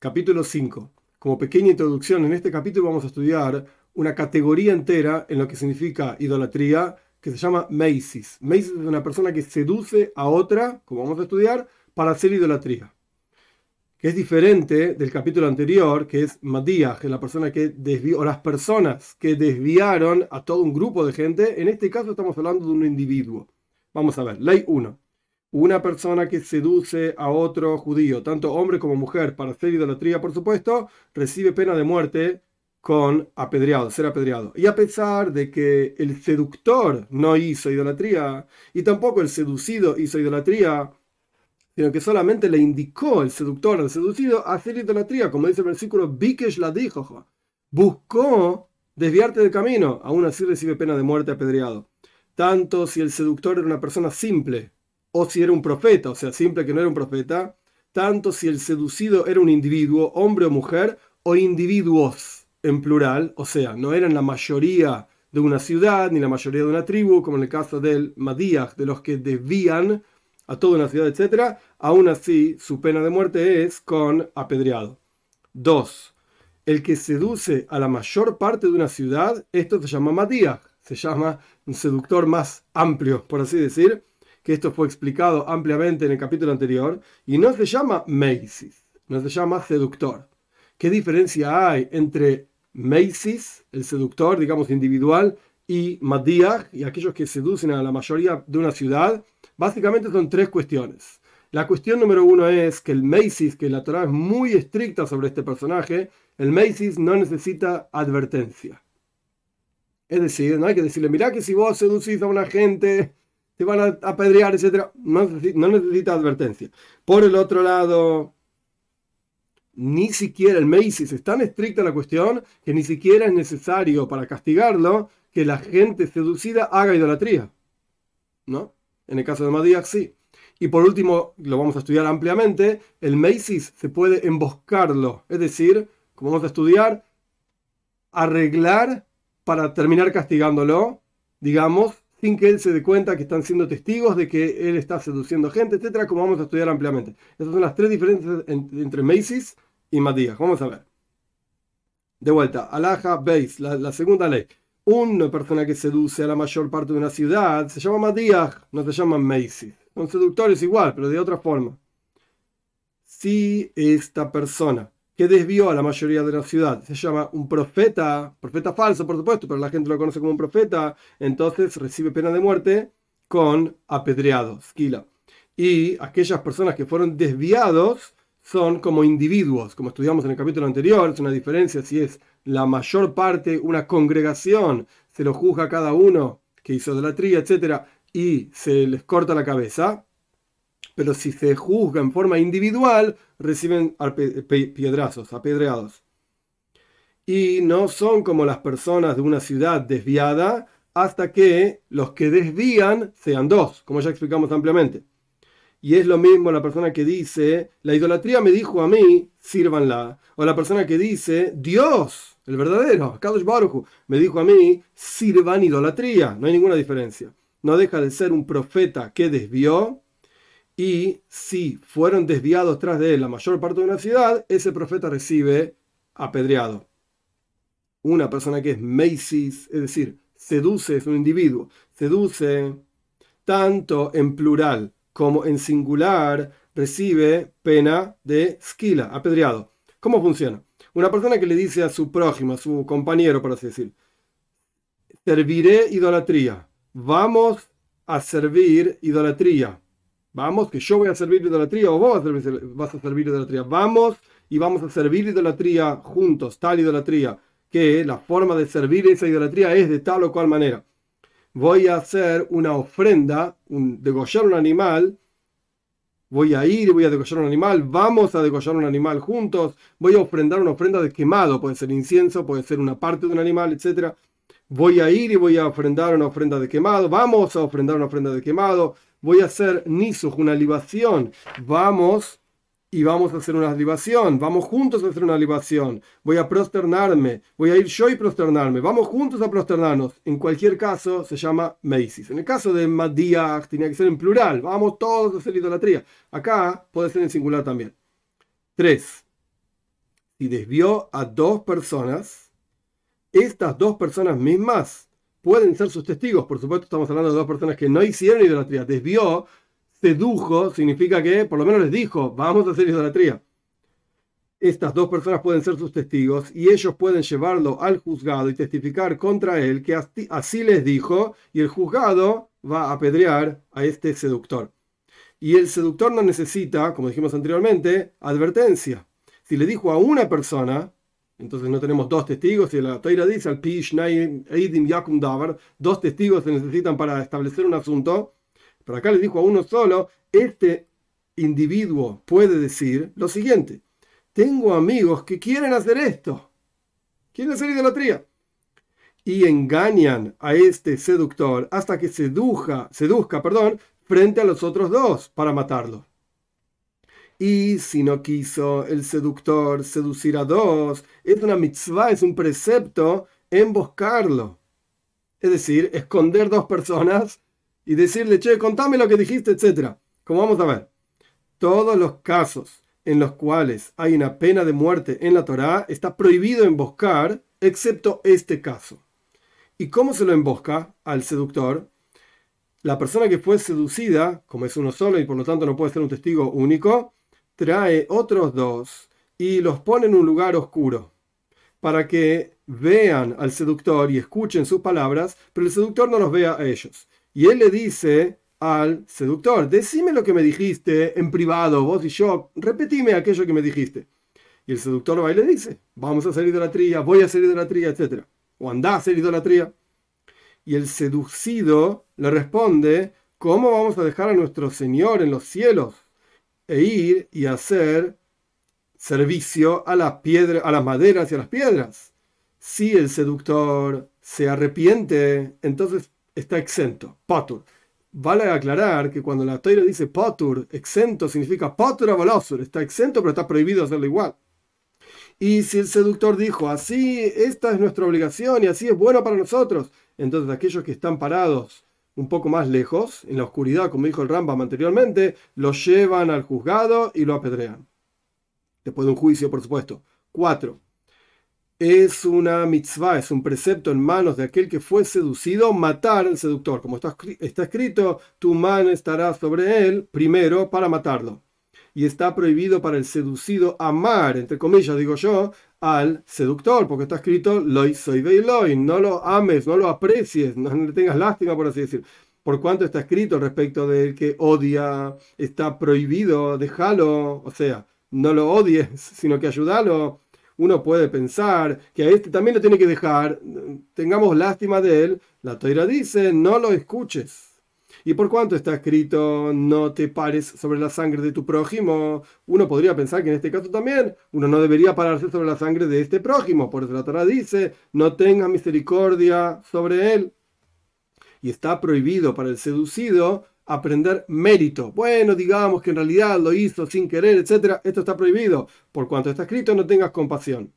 capítulo 5. Como pequeña introducción, en este capítulo vamos a estudiar una categoría entera en lo que significa idolatría, que se llama Macy's. Macy's es una persona que seduce a otra, como vamos a estudiar, para hacer idolatría. Que es diferente del capítulo anterior, que es Madías, que es la persona que desvió, o las personas que desviaron a todo un grupo de gente. En este caso estamos hablando de un individuo. Vamos a ver, ley 1. Una persona que seduce a otro judío, tanto hombre como mujer, para hacer idolatría, por supuesto, recibe pena de muerte con apedreado, ser apedreado. Y a pesar de que el seductor no hizo idolatría y tampoco el seducido hizo idolatría, sino que solamente le indicó el seductor al seducido hacer idolatría, como dice el versículo, Bikesh la dijo, buscó desviarte del camino, aún así recibe pena de muerte apedreado. Tanto si el seductor era una persona simple o si era un profeta, o sea, simple que no era un profeta, tanto si el seducido era un individuo, hombre o mujer, o individuos en plural, o sea, no eran la mayoría de una ciudad ni la mayoría de una tribu, como en el caso del Madías, de los que desvían a toda una ciudad, etc., aún así su pena de muerte es con apedreado. 2. El que seduce a la mayor parte de una ciudad, esto se llama Madías, se llama un seductor más amplio, por así decir, que esto fue explicado ampliamente en el capítulo anterior, y no se llama Macy's, no se llama seductor. ¿Qué diferencia hay entre Macy's, el seductor, digamos, individual, y Madías, y aquellos que seducen a la mayoría de una ciudad, básicamente son tres cuestiones. La cuestión número uno es que el Macy's, que la Torah es muy estricta sobre este personaje, el Macy's no necesita advertencia. Es decir, no hay que decirle, mira que si vos seducís a una gente, te van a apedrear, etc. No necesita advertencia. Por el otro lado, ni siquiera el Macy's es tan estricta la cuestión que ni siquiera es necesario para castigarlo que la gente seducida haga idolatría. ¿No? En el caso de Madías, sí. Y por último, lo vamos a estudiar ampliamente, el Macy's se puede emboscarlo, es decir, como vamos a estudiar, arreglar para terminar castigándolo, digamos, sin que él se dé cuenta que están siendo testigos de que él está seduciendo gente, etcétera, como vamos a estudiar ampliamente. Esas son las tres diferencias entre Macy's y Matías. Vamos a ver. De vuelta, Alaja Beis, la, segunda ley. Una persona que seduce a la mayor parte de una ciudad se llama Matías, no se llama Macy. Son seductores igual, pero de otra forma. Si esta persona que desvió a la mayoría de la ciudad se llama un profeta, profeta falso por supuesto, pero la gente lo conoce como un profeta, entonces recibe pena de muerte con apedreado, esquila. Y aquellas personas que fueron desviados son como individuos, como estudiamos en el capítulo anterior, es una diferencia si es la mayor parte, una congregación, se lo juzga cada uno que hizo idolatría, etc., y se les corta la cabeza, pero si se juzga en forma individual, reciben piedrazos, apedreados. Y no son como las personas de una ciudad desviada hasta que los que desvían sean dos, como ya explicamos ampliamente. Y es lo mismo la persona que dice, la idolatría me dijo a mí, sírvanla. O la persona que dice, Dios, el verdadero, Kadosh Baruch, me dijo a mí, sirvan idolatría. No hay ninguna diferencia. No deja de ser un profeta que desvió. Y si fueron desviados tras de él la mayor parte de una ciudad, ese profeta recibe apedreado. Una persona que es Macy's, es decir, seduce, es un individuo, seduce tanto en plural como en singular recibe pena de esquila, apedreado. ¿Cómo funciona? Una persona que le dice a su prójimo, a su compañero, por así decir, serviré idolatría, vamos a servir idolatría. Vamos, que yo voy a servir idolatría o vos vas a servir idolatría. Vamos y vamos a servir idolatría juntos, tal idolatría, que la forma de servir esa idolatría es de tal o cual manera voy a hacer una ofrenda, un, degollar un animal, voy a ir y voy a degollar un animal, vamos a degollar un animal juntos, voy a ofrendar una ofrenda de quemado, puede ser incienso, puede ser una parte de un animal, etc. Voy a ir y voy a ofrendar una ofrenda de quemado, vamos a ofrendar una ofrenda de quemado, voy a hacer nisuj, una libación, vamos y vamos a hacer una libación, vamos juntos a hacer una libación, voy a prosternarme, voy a ir yo y prosternarme, vamos juntos a prosternarnos. En cualquier caso se llama Macy's. En el caso de Madías tenía que ser en plural, vamos todos a hacer idolatría. Acá puede ser en singular también. 3. si desvió a dos personas, estas dos personas mismas pueden ser sus testigos. Por supuesto, estamos hablando de dos personas que no hicieron idolatría. Desvió, sedujo, significa que por lo menos les dijo, vamos a hacer idolatría. Estas dos personas pueden ser sus testigos y ellos pueden llevarlo al juzgado y testificar contra él que así les dijo y el juzgado va a apedrear a este seductor. Y el seductor no necesita, como dijimos anteriormente, advertencia. Si le dijo a una persona, entonces no tenemos dos testigos, y la Toira dice al Eidim, Yakum Davar, dos testigos se necesitan para establecer un asunto, pero acá le dijo a uno solo, este individuo puede decir lo siguiente, tengo amigos que quieren hacer esto, quieren hacer idolatría, y engañan a este seductor hasta que seduja, seduzca perdón, frente a los otros dos para matarlo. Y si no quiso el seductor seducir a dos, es una mitzvah, es un precepto emboscarlo. Es decir, esconder dos personas y decirle, che, contame lo que dijiste, etc. Como vamos a ver, todos los casos en los cuales hay una pena de muerte en la Torá, está prohibido emboscar, excepto este caso. ¿Y cómo se lo embosca al seductor? La persona que fue seducida, como es uno solo y por lo tanto no puede ser un testigo único, trae otros dos y los pone en un lugar oscuro para que vean al seductor y escuchen sus palabras, pero el seductor no los vea a ellos. Y él le dice al seductor, decime lo que me dijiste en privado, vos y yo, repetime aquello que me dijiste. Y el seductor va y le dice, vamos a hacer idolatría, voy a hacer idolatría, etc. O anda a hacer idolatría. Y el seducido le responde, ¿cómo vamos a dejar a nuestro Señor en los cielos e ir y hacer servicio a las, piedras, a las maderas y a las piedras? Si el seductor se arrepiente, entonces está exento. Patur. Vale aclarar que cuando la Torah dice patur, exento, significa patur abolosur, está exento pero está prohibido hacerlo igual. Y si el seductor dijo, así, esta es nuestra obligación y así es bueno para nosotros, entonces aquellos que están parados un poco más lejos, en la oscuridad, como dijo el Rambam anteriormente, lo llevan al juzgado y lo apedrean. Después de un juicio, por supuesto. Cuatro. Es una mitzvah, es un precepto en manos de aquel que fue seducido, matar al seductor. Como está, está escrito, tu mano estará sobre él primero para matarlo y está prohibido para el seducido amar, entre comillas digo yo, al seductor, porque está escrito loy soy loy, no lo ames, no lo aprecies, no le tengas lástima, por así decir. Por cuanto está escrito respecto del que odia, está prohibido, déjalo, o sea, no lo odies, sino que ayúdalo. Uno puede pensar que a este también lo tiene que dejar, tengamos lástima de él. La toira dice, no lo escuches y por cuanto está escrito no te pares sobre la sangre de tu prójimo, uno podría pensar que en este caso también uno no debería pararse sobre la sangre de este prójimo. Por eso la Torah dice, no tenga misericordia sobre él. Y está prohibido para el seducido aprender mérito. Bueno, digamos que en realidad lo hizo sin querer, etc. Esto está prohibido. Por cuanto está escrito, no tengas compasión.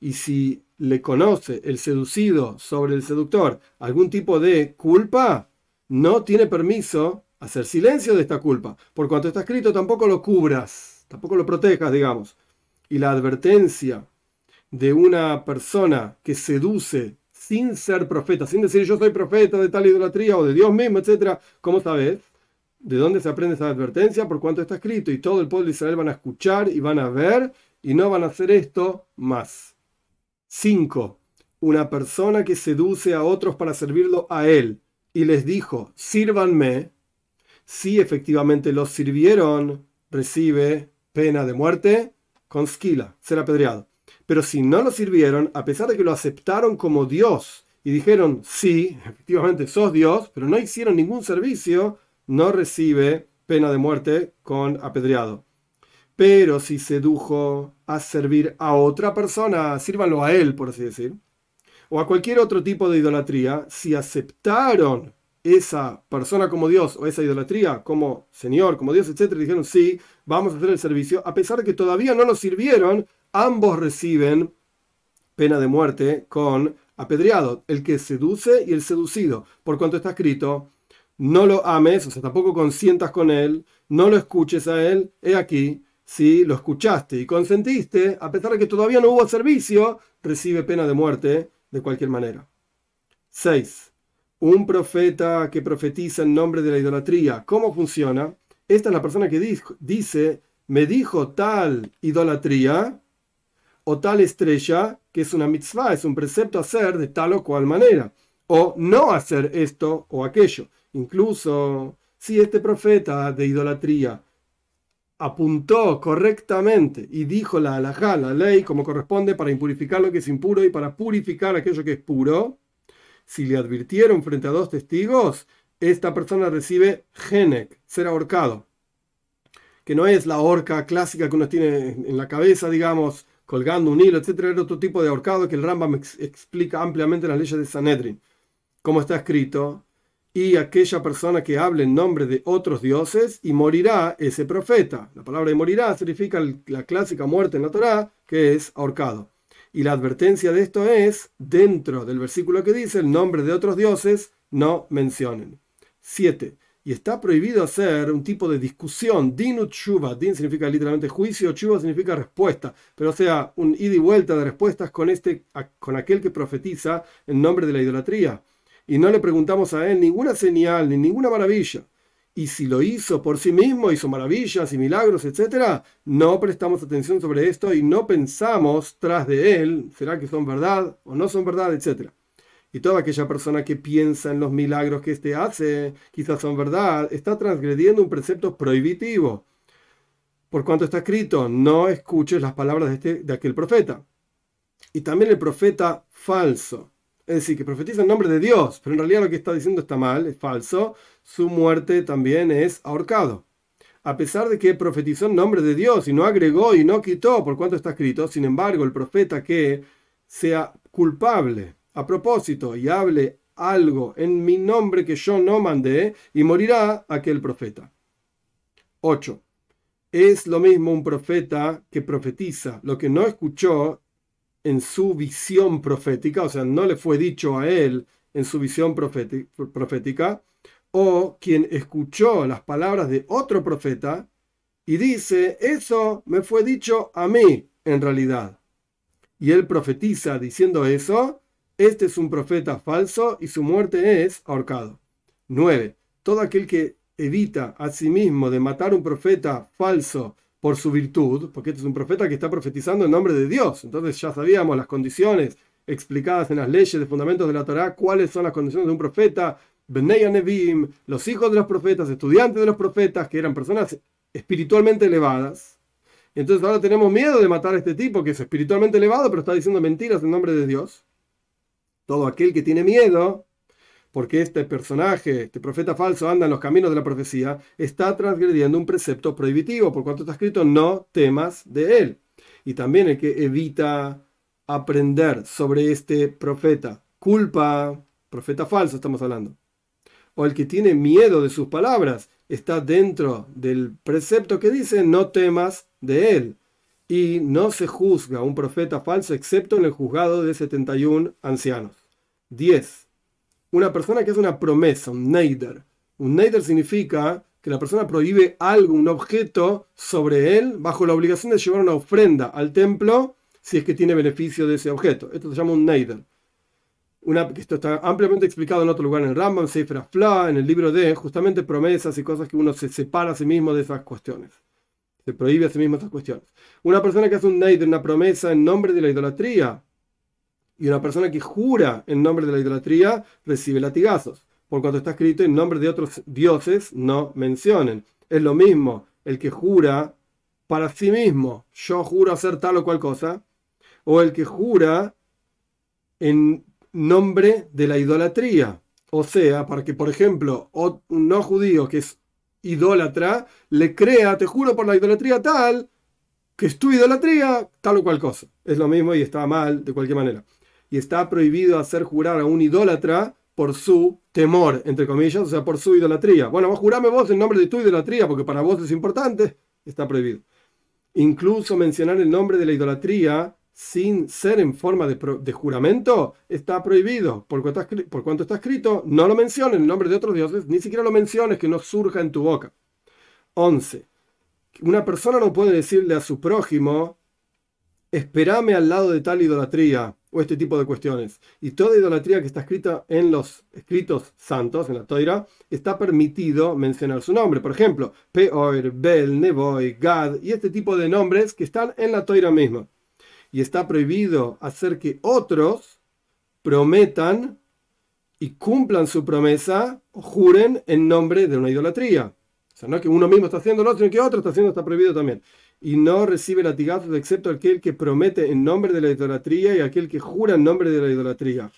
Y si le conoce el seducido sobre el seductor algún tipo de culpa, no tiene permiso hacer silencio de esta culpa. Por cuanto está escrito, tampoco lo cubras, tampoco lo protejas, digamos. Y la advertencia de una persona que seduce sin ser profeta, sin decir yo soy profeta de tal idolatría o de Dios mismo, etc. ¿Cómo sabes? ¿De dónde se aprende esa advertencia? Por cuanto está escrito y todo el pueblo de Israel van a escuchar y van a ver y no van a hacer esto más. 5. Una persona que seduce a otros para servirlo a él y les dijo, sírvanme, si efectivamente los sirvieron, recibe pena de muerte con skila, ser apedreado. Pero si no lo sirvieron, a pesar de que lo aceptaron como Dios y dijeron, sí, efectivamente sos Dios, pero no hicieron ningún servicio, no recibe pena de muerte con apedreado. Pero si sedujo a servir a otra persona, sírvanlo a él, por así decir o a cualquier otro tipo de idolatría, si aceptaron esa persona como Dios o esa idolatría como Señor, como Dios, etc., dijeron sí, vamos a hacer el servicio, a pesar de que todavía no lo sirvieron, ambos reciben pena de muerte con apedreado, el que seduce y el seducido, por cuanto está escrito, no lo ames, o sea, tampoco consientas con él, no lo escuches a él, he aquí, si lo escuchaste y consentiste, a pesar de que todavía no hubo servicio, recibe pena de muerte de cualquier manera. 6. Un profeta que profetiza en nombre de la idolatría. ¿Cómo funciona? Esta es la persona que dice, me dijo tal idolatría o tal estrella, que es una mitzvah, es un precepto hacer de tal o cual manera, o no hacer esto o aquello. Incluso si este profeta de idolatría apuntó correctamente y dijo la halajá, la ley, como corresponde para impurificar lo que es impuro y para purificar aquello que es puro, si le advirtieron frente a dos testigos, esta persona recibe genek, ser ahorcado, que no es la horca clásica que uno tiene en la cabeza, digamos, colgando un hilo, etcétera, era otro tipo de ahorcado que el Rambam explica ampliamente en las leyes de Sanedrin. Como está escrito, y aquella persona que hable en nombre de otros dioses y morirá ese profeta. La palabra de morirá significa la clásica muerte en la Torá, que es ahorcado. Y la advertencia de esto es, dentro del versículo que dice, el nombre de otros dioses no mencionen. 7. Y está prohibido hacer un tipo de discusión. Dinut shuva. Din significa literalmente juicio, chuva significa respuesta. Pero sea, un ida y vuelta de respuestas con, este, con aquel que profetiza en nombre de la idolatría y no le preguntamos a él ninguna señal ni ninguna maravilla. Y si lo hizo por sí mismo, hizo maravillas y milagros, etc., no prestamos atención sobre esto y no pensamos tras de él, ¿será que son verdad o no son verdad, etc. Y toda aquella persona que piensa en los milagros que éste hace, quizás son verdad, está transgrediendo un precepto prohibitivo. Por cuanto está escrito, no escuches las palabras de, este, de aquel profeta. Y también el profeta falso es decir, que profetiza en nombre de Dios, pero en realidad lo que está diciendo está mal, es falso, su muerte también es ahorcado. A pesar de que profetizó en nombre de Dios y no agregó y no quitó por cuanto está escrito, sin embargo, el profeta que sea culpable a propósito y hable algo en mi nombre que yo no mandé, y morirá aquel profeta. 8. Es lo mismo un profeta que profetiza lo que no escuchó en su visión profética, o sea, no le fue dicho a él en su visión profética, o quien escuchó las palabras de otro profeta y dice, eso me fue dicho a mí en realidad. Y él profetiza diciendo eso, este es un profeta falso y su muerte es ahorcado. 9. Todo aquel que evita a sí mismo de matar un profeta falso por su virtud, porque este es un profeta que está profetizando en nombre de Dios. Entonces ya sabíamos las condiciones explicadas en las leyes de fundamentos de la Torá, cuáles son las condiciones de un profeta, Benei Nevim, los hijos de los profetas, estudiantes de los profetas, que eran personas espiritualmente elevadas. Entonces ahora tenemos miedo de matar a este tipo que es espiritualmente elevado, pero está diciendo mentiras en nombre de Dios. Todo aquel que tiene miedo porque este personaje, este profeta falso, anda en los caminos de la profecía, está transgrediendo un precepto prohibitivo, por cuanto está escrito, no temas de él. Y también el que evita aprender sobre este profeta, culpa, profeta falso estamos hablando, o el que tiene miedo de sus palabras, está dentro del precepto que dice, no temas de él. Y no se juzga un profeta falso excepto en el juzgado de 71 ancianos. 10 una persona que hace una promesa, un neider. Un neider significa que la persona prohíbe algo, un objeto sobre él, bajo la obligación de llevar una ofrenda al templo si es que tiene beneficio de ese objeto. Esto se llama un neider. Una, esto está ampliamente explicado en otro lugar, en el Rambam, Sefer Afla, en el libro de justamente promesas y cosas que uno se separa a sí mismo de esas cuestiones. Se prohíbe a sí mismo esas cuestiones. Una persona que hace un neider, una promesa en nombre de la idolatría, y una persona que jura en nombre de la idolatría recibe latigazos. Por cuanto está escrito en nombre de otros dioses, no mencionen. Es lo mismo el que jura para sí mismo, yo juro hacer tal o cual cosa, o el que jura en nombre de la idolatría. O sea, para que, por ejemplo, un no judío que es idólatra le crea, te juro por la idolatría tal, que es tu idolatría, tal o cual cosa. Es lo mismo y está mal de cualquier manera y está prohibido hacer jurar a un idólatra por su temor, entre comillas, o sea, por su idolatría. Bueno, vos jurame vos en nombre de tu idolatría, porque para vos es importante, está prohibido. Incluso mencionar el nombre de la idolatría sin ser en forma de, juramento está prohibido. Por cuanto, está, por está escrito, no lo menciones en nombre de otros dioses, ni siquiera lo menciones que no surja en tu boca. 11. Una persona no puede decirle a su prójimo, espérame al lado de tal idolatría o este tipo de cuestiones. Y toda idolatría que está escrita en los escritos santos, en la Toira, está permitido mencionar su nombre. Por ejemplo, Peor, Bel, Neboy, Gad y este tipo de nombres que están en la Toira misma. Y está prohibido hacer que otros prometan y cumplan su promesa o juren en nombre de una idolatría. O sea, no es que uno mismo está haciendo lo otro y que otro está haciendo, está prohibido también y no recibe latigazos excepto aquel que promete en nombre de la idolatría y aquel que jura en nombre de la idolatría.